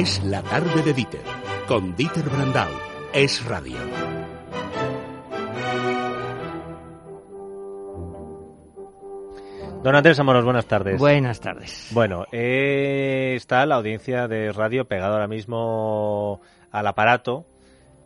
Es la tarde de Dieter, con Dieter Brandau. Es radio. Don Andrés Amoros, buenas tardes. Buenas tardes. Bueno, eh, está la audiencia de radio pegada ahora mismo al aparato,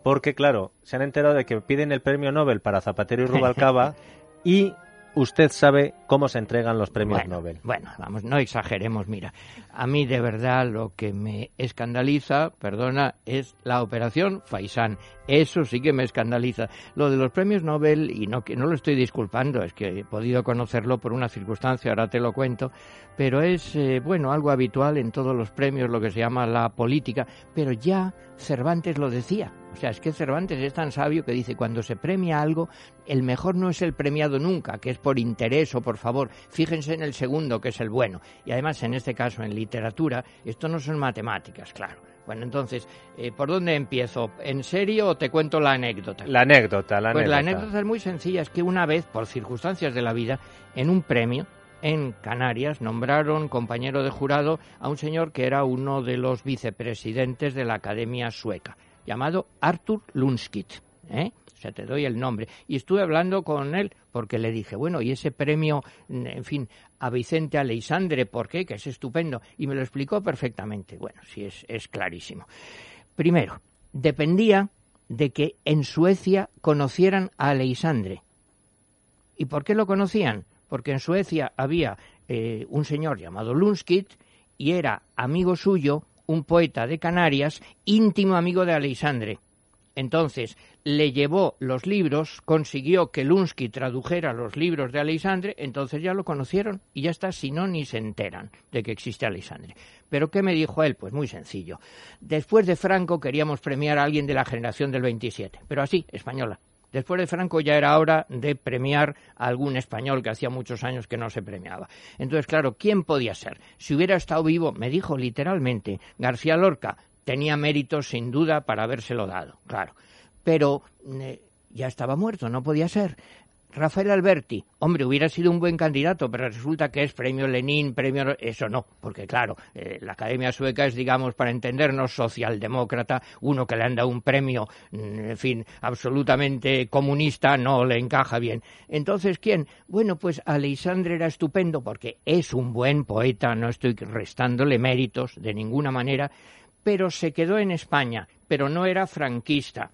porque claro, se han enterado de que piden el premio Nobel para Zapatero y Rubalcaba y usted sabe cómo se entregan los premios bueno, Nobel. Bueno, vamos, no exageremos. Mira, a mí de verdad lo que me escandaliza, perdona, es la operación Faisán. Eso sí que me escandaliza. Lo de los premios Nobel, y no, que no lo estoy disculpando, es que he podido conocerlo por una circunstancia, ahora te lo cuento, pero es, eh, bueno, algo habitual en todos los premios, lo que se llama la política, pero ya Cervantes lo decía. O sea, es que Cervantes es tan sabio que dice, cuando se premia algo, el mejor no es el premiado nunca, que es por interés o por favor. Fíjense en el segundo, que es el bueno. Y además, en este caso, en literatura, esto no son matemáticas, claro. Bueno, entonces, eh, ¿por dónde empiezo? ¿En serio o te cuento la anécdota? La anécdota, la pues anécdota. la anécdota es muy sencilla, es que una vez, por circunstancias de la vida, en un premio, en Canarias nombraron compañero de jurado a un señor que era uno de los vicepresidentes de la Academia Sueca, llamado Arthur Lundskit. ¿Eh? O sea, te doy el nombre. Y estuve hablando con él porque le dije, bueno, y ese premio, en fin, a Vicente Aleisandre, ¿por qué? Que es estupendo. Y me lo explicó perfectamente. Bueno, sí, es, es clarísimo. Primero, dependía de que en Suecia conocieran a Aleisandre. ¿Y por qué lo conocían? Porque en Suecia había eh, un señor llamado Lundskit y era amigo suyo, un poeta de Canarias, íntimo amigo de Aleisandre. Entonces, le llevó los libros, consiguió que Lunsky tradujera los libros de Aleisandre, entonces ya lo conocieron y ya está, si no, ni se enteran de que existe Aleisandre. Pero ¿qué me dijo él? Pues muy sencillo. Después de Franco queríamos premiar a alguien de la generación del 27, pero así, española. Después de Franco ya era hora de premiar a algún español que hacía muchos años que no se premiaba. Entonces, claro, ¿quién podía ser? Si hubiera estado vivo, me dijo literalmente, García Lorca, tenía méritos sin duda para habérselo dado, claro. Pero eh, ya estaba muerto, no podía ser. Rafael Alberti, hombre, hubiera sido un buen candidato, pero resulta que es premio Lenin, premio... Eso no, porque claro, eh, la Academia Sueca es, digamos, para entendernos, socialdemócrata, uno que le han dado un premio, en fin, absolutamente comunista, no le encaja bien. Entonces, ¿quién? Bueno, pues Aleisandre era estupendo porque es un buen poeta, no estoy restándole méritos de ninguna manera, pero se quedó en España, pero no era franquista.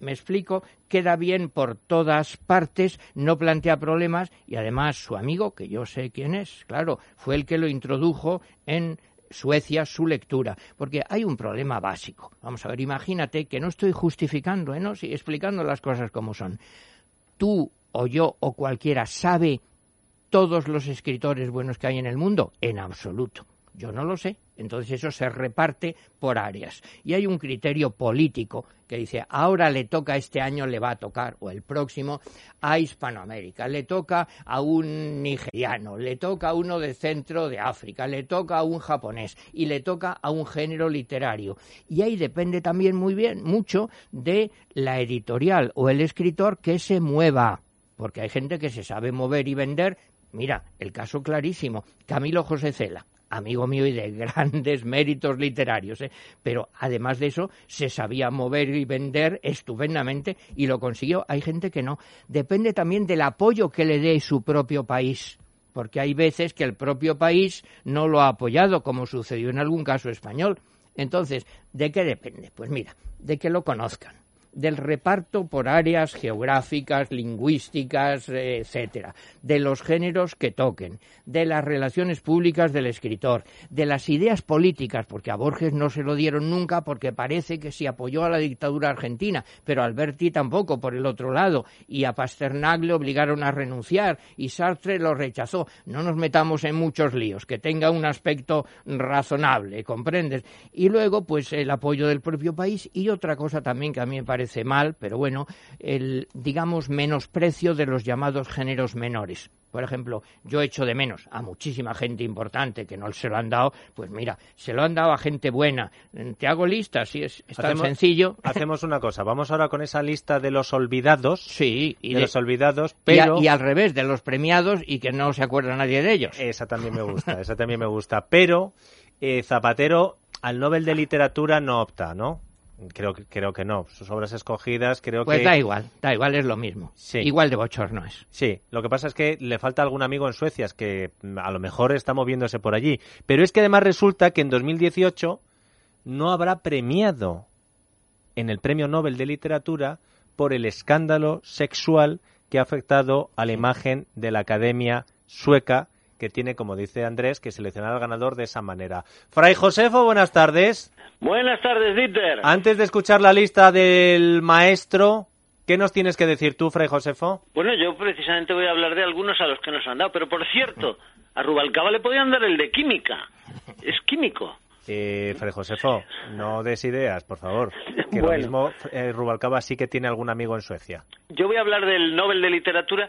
Me explico, queda bien por todas partes, no plantea problemas y además su amigo, que yo sé quién es, claro, fue el que lo introdujo en Suecia su lectura, porque hay un problema básico. Vamos a ver, imagínate que no estoy justificando, ¿eh? no, sí, explicando las cosas como son. Tú o yo o cualquiera sabe todos los escritores buenos que hay en el mundo, en absoluto. Yo no lo sé. Entonces eso se reparte por áreas. Y hay un criterio político que dice, ahora le toca, este año le va a tocar, o el próximo, a Hispanoamérica, le toca a un nigeriano, le toca a uno de centro de África, le toca a un japonés y le toca a un género literario. Y ahí depende también muy bien, mucho de la editorial o el escritor que se mueva. Porque hay gente que se sabe mover y vender. Mira, el caso clarísimo, Camilo José Cela amigo mío y de grandes méritos literarios, ¿eh? pero además de eso se sabía mover y vender estupendamente y lo consiguió. Hay gente que no. Depende también del apoyo que le dé su propio país porque hay veces que el propio país no lo ha apoyado, como sucedió en algún caso español. Entonces, ¿de qué depende? Pues mira, de que lo conozcan del reparto por áreas geográficas, lingüísticas, etcétera, de los géneros que toquen, de las relaciones públicas del escritor, de las ideas políticas, porque a Borges no se lo dieron nunca porque parece que se apoyó a la dictadura argentina, pero a Alberti tampoco por el otro lado, y a Pasternak le obligaron a renunciar y Sartre lo rechazó. No nos metamos en muchos líos, que tenga un aspecto razonable, ¿comprendes? Y luego, pues el apoyo del propio país y otra cosa también que a mí me parece parece mal, pero bueno, el, digamos, menosprecio de los llamados géneros menores. Por ejemplo, yo echo de menos a muchísima gente importante que no se lo han dado, pues mira, se lo han dado a gente buena. Te hago listas, si es, es tan sencillo. Hacemos una cosa, vamos ahora con esa lista de los olvidados. Sí, y de, los olvidados, pero... Y, a, y, al revés, de los premiados y que no se acuerda nadie de ellos. Esa también me gusta, esa también me gusta. Pero eh, Zapatero al Nobel de Literatura no opta, ¿no? Creo que, creo que no. Sus obras escogidas creo Pues que... da igual, da igual, es lo mismo. Sí. Igual de bochorno es. Sí, lo que pasa es que le falta algún amigo en Suecia, es que mm, a lo mejor está moviéndose por allí. Pero es que además resulta que en 2018 no habrá premiado en el Premio Nobel de Literatura por el escándalo sexual que ha afectado a la imagen de la Academia Sueca, que tiene, como dice Andrés, que seleccionar al ganador de esa manera. Fray Josefo, buenas tardes. Buenas tardes, Dieter. Antes de escuchar la lista del maestro, ¿qué nos tienes que decir tú, Fray Josefo? Bueno, yo precisamente voy a hablar de algunos a los que nos han dado, pero por cierto, a Rubalcaba le podían dar el de química. Es químico. Eh, Fray Josefo, no des ideas, por favor. Que lo Bueno. mismo eh, Rubalcaba sí que tiene algún amigo en Suecia. Yo voy a hablar del Nobel de Literatura,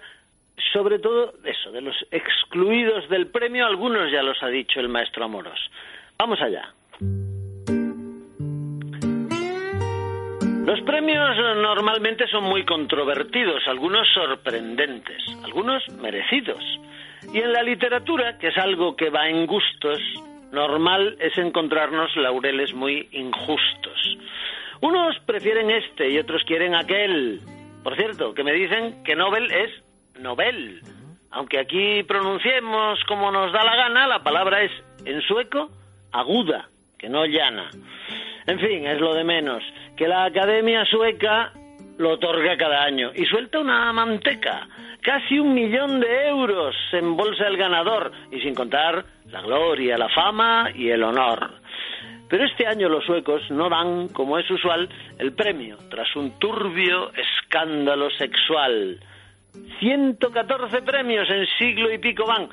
sobre todo de eso, de los excluidos del premio, algunos ya los ha dicho el maestro Amoros. Vamos allá. Los premios normalmente son muy controvertidos, algunos sorprendentes, algunos merecidos. Y en la literatura, que es algo que va en gustos, normal es encontrarnos laureles muy injustos. Unos prefieren este y otros quieren aquel. Por cierto, que me dicen que Nobel es Nobel. Aunque aquí pronunciemos como nos da la gana, la palabra es en sueco aguda, que no llana. En fin, es lo de menos. Que la Academia Sueca lo otorga cada año y suelta una manteca. Casi un millón de euros en bolsa el ganador y sin contar la gloria, la fama y el honor. Pero este año los suecos no dan, como es usual, el premio tras un turbio escándalo sexual. 114 premios en siglo y pico van.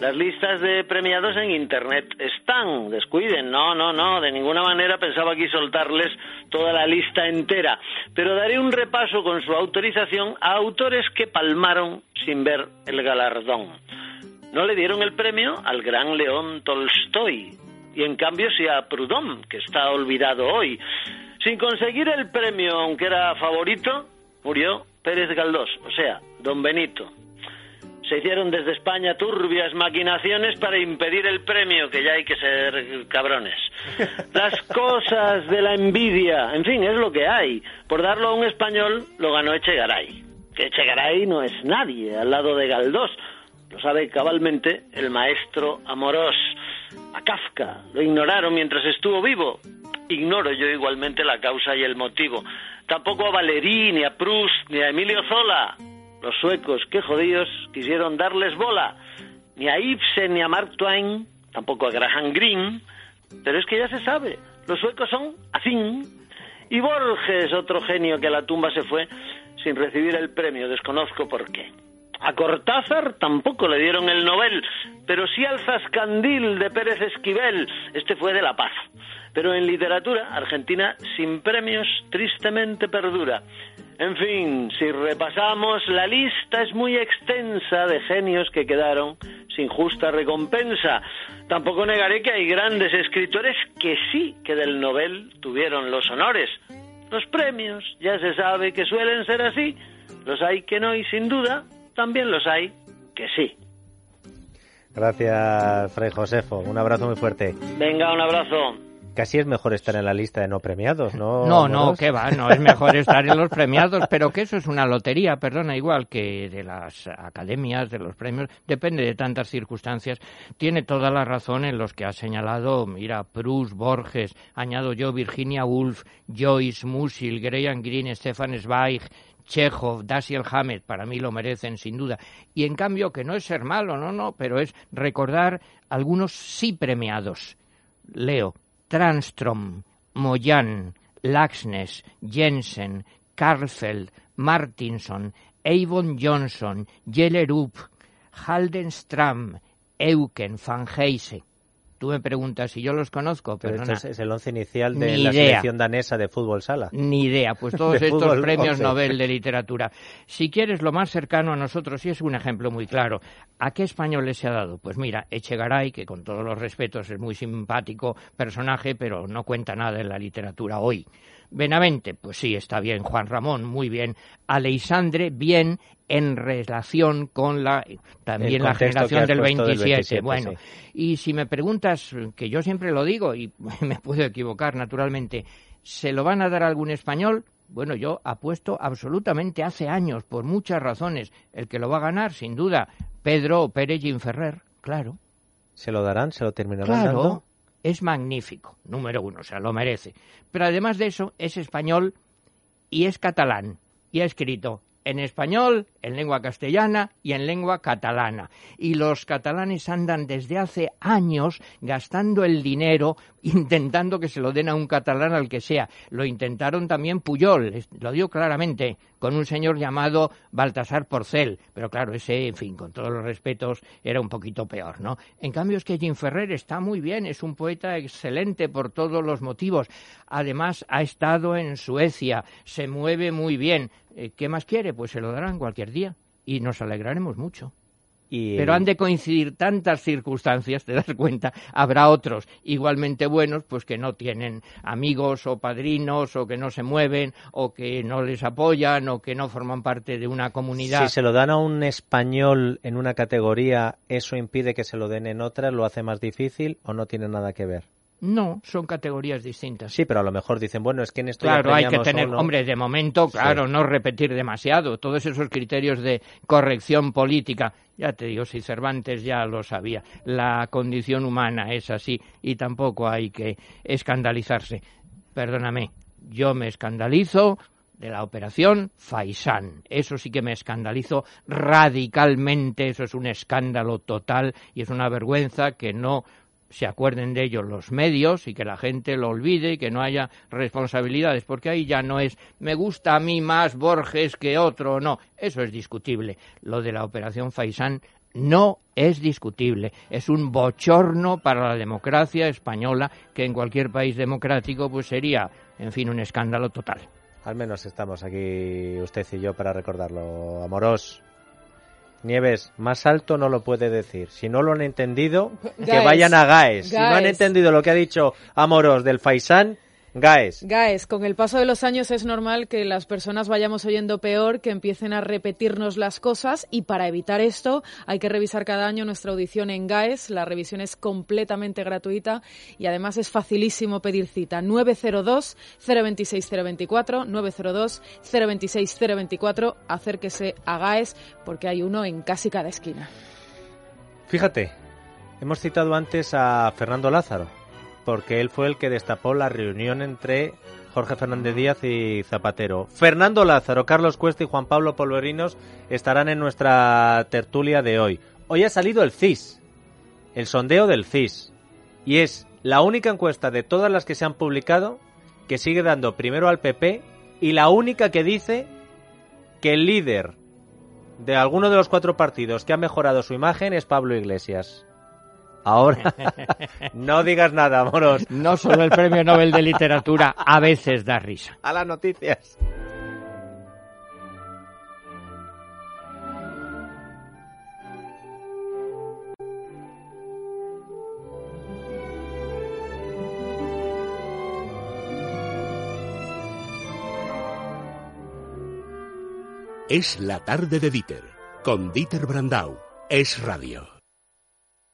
Las listas de premiados en Internet están, descuiden, no, no, no, de ninguna manera pensaba aquí soltarles toda la lista entera, pero daré un repaso con su autorización a autores que palmaron sin ver el galardón. No le dieron el premio al gran León Tolstoy, y en cambio sí a Proudhon, que está olvidado hoy. Sin conseguir el premio, aunque era favorito, murió Pérez Galdós, o sea, don Benito. Se hicieron desde España turbias maquinaciones para impedir el premio, que ya hay que ser cabrones. Las cosas de la envidia, en fin, es lo que hay. Por darlo a un español, lo ganó Echegaray. Que Echegaray no es nadie al lado de Galdós. Lo sabe cabalmente el maestro Amorós. A Kafka lo ignoraron mientras estuvo vivo. Ignoro yo igualmente la causa y el motivo. Tampoco a Valerí, ni a Proust, ni a Emilio Zola. Los suecos, qué jodidos, quisieron darles bola. Ni a Ibsen ni a Mark Twain, tampoco a Graham Greene. Pero es que ya se sabe, los suecos son así. Y Borges, otro genio que a la tumba se fue sin recibir el premio, desconozco por qué. A Cortázar tampoco le dieron el Nobel, pero sí al Zascandil de Pérez Esquivel, este fue de La Paz. Pero en literatura, Argentina sin premios tristemente perdura. En fin, si repasamos, la lista es muy extensa de genios que quedaron sin justa recompensa. Tampoco negaré que hay grandes escritores que sí que del Nobel tuvieron los honores. Los premios, ya se sabe que suelen ser así. Los hay que no y sin duda también los hay que sí. Gracias, Fray Josefo. Un abrazo muy fuerte. Venga, un abrazo. Casi es mejor estar en la lista de no premiados, ¿no? No, no, que va, no es mejor estar en los premiados, pero que eso es una lotería, perdona, igual que de las academias, de los premios, depende de tantas circunstancias. Tiene toda la razón en los que ha señalado, mira, Proust, Borges, añado yo Virginia Woolf, Joyce, Musil, Graham Greene, Stefan Zweig, Chekhov, Dashiell Hammett, para mí lo merecen sin duda. Y en cambio, que no es ser malo, no, no, pero es recordar algunos sí premiados. Leo, Transtrom, Moyan, Laxness, Jensen, Karlfeld, Martinson, Avon Johnson, Jellerup, Haldenstram, Eucken, Van Heise. Tú me preguntas si yo los conozco, Pero este es, es el once inicial de Ni la idea. selección danesa de fútbol sala. Ni idea, pues todos estos premios 11. Nobel de literatura. Si quieres lo más cercano a nosotros, y es un ejemplo muy claro, ¿a qué españoles se ha dado? Pues mira, Echegaray, que con todos los respetos es muy simpático personaje, pero no cuenta nada en la literatura hoy. Benavente, pues sí, está bien. Juan Ramón, muy bien. Aleisandre, bien en relación con la también la generación del 27. Bueno, y si me preguntas, que yo siempre lo digo y me puedo equivocar naturalmente, ¿se lo van a dar a algún español? Bueno, yo apuesto absolutamente hace años, por muchas razones. El que lo va a ganar, sin duda, Pedro Pérez Ferrer, claro. ¿Se lo darán? ¿Se lo terminarán claro, es magnífico, número uno, o sea, lo merece. Pero además de eso, es español y es catalán. Y ha escrito en español, en lengua castellana y en lengua catalana. Y los catalanes andan desde hace años gastando el dinero intentando que se lo den a un catalán al que sea. Lo intentaron también Puyol, lo dio claramente, con un señor llamado Baltasar Porcel, pero claro, ese, en fin, con todos los respetos, era un poquito peor, ¿no? En cambio es que Jim Ferrer está muy bien, es un poeta excelente por todos los motivos. Además, ha estado en Suecia, se mueve muy bien. Eh, ¿Qué más quiere? Pues se lo darán cualquier día y nos alegraremos mucho. Pero han de coincidir tantas circunstancias, te das cuenta, habrá otros igualmente buenos, pues que no tienen amigos o padrinos, o que no se mueven, o que no les apoyan, o que no forman parte de una comunidad. Si se lo dan a un español en una categoría, ¿eso impide que se lo den en otra? ¿Lo hace más difícil o no tiene nada que ver? No, son categorías distintas. Sí, pero a lo mejor dicen, bueno, es que en esto Claro, hay que tener, hombre, de momento, claro, no repetir demasiado. Todos esos criterios de corrección política, ya te digo, si Cervantes ya lo sabía, la condición humana es así y tampoco hay que escandalizarse. Perdóname, yo me escandalizo de la operación Faisán. Eso sí que me escandalizo radicalmente, eso es un escándalo total y es una vergüenza que no se acuerden de ellos los medios y que la gente lo olvide y que no haya responsabilidades, porque ahí ya no es me gusta a mí más Borges que otro, no, eso es discutible. Lo de la operación Faisán no es discutible, es un bochorno para la democracia española que en cualquier país democrático pues sería, en fin, un escándalo total. Al menos estamos aquí usted y yo para recordarlo, Amorós. Nieves, más alto no lo puede decir. Si no lo han entendido, que vayan a GAES. Si no han entendido lo que ha dicho Amoros del Faisán, Gaes. Gaes, con el paso de los años es normal que las personas vayamos oyendo peor, que empiecen a repetirnos las cosas y para evitar esto hay que revisar cada año nuestra audición en Gaes. La revisión es completamente gratuita y además es facilísimo pedir cita. 902 026 024 902 026 024. Acérquese a Gaes porque hay uno en casi cada esquina. Fíjate, hemos citado antes a Fernando Lázaro porque él fue el que destapó la reunión entre Jorge Fernández Díaz y Zapatero. Fernando Lázaro, Carlos Cuesta y Juan Pablo Polverinos estarán en nuestra tertulia de hoy. Hoy ha salido el CIS, el sondeo del CIS, y es la única encuesta de todas las que se han publicado que sigue dando primero al PP y la única que dice que el líder de alguno de los cuatro partidos que ha mejorado su imagen es Pablo Iglesias. Ahora, no digas nada, moros. No solo el premio Nobel de Literatura a veces da risa. A las noticias. Es la tarde de Dieter, con Dieter Brandau. Es radio.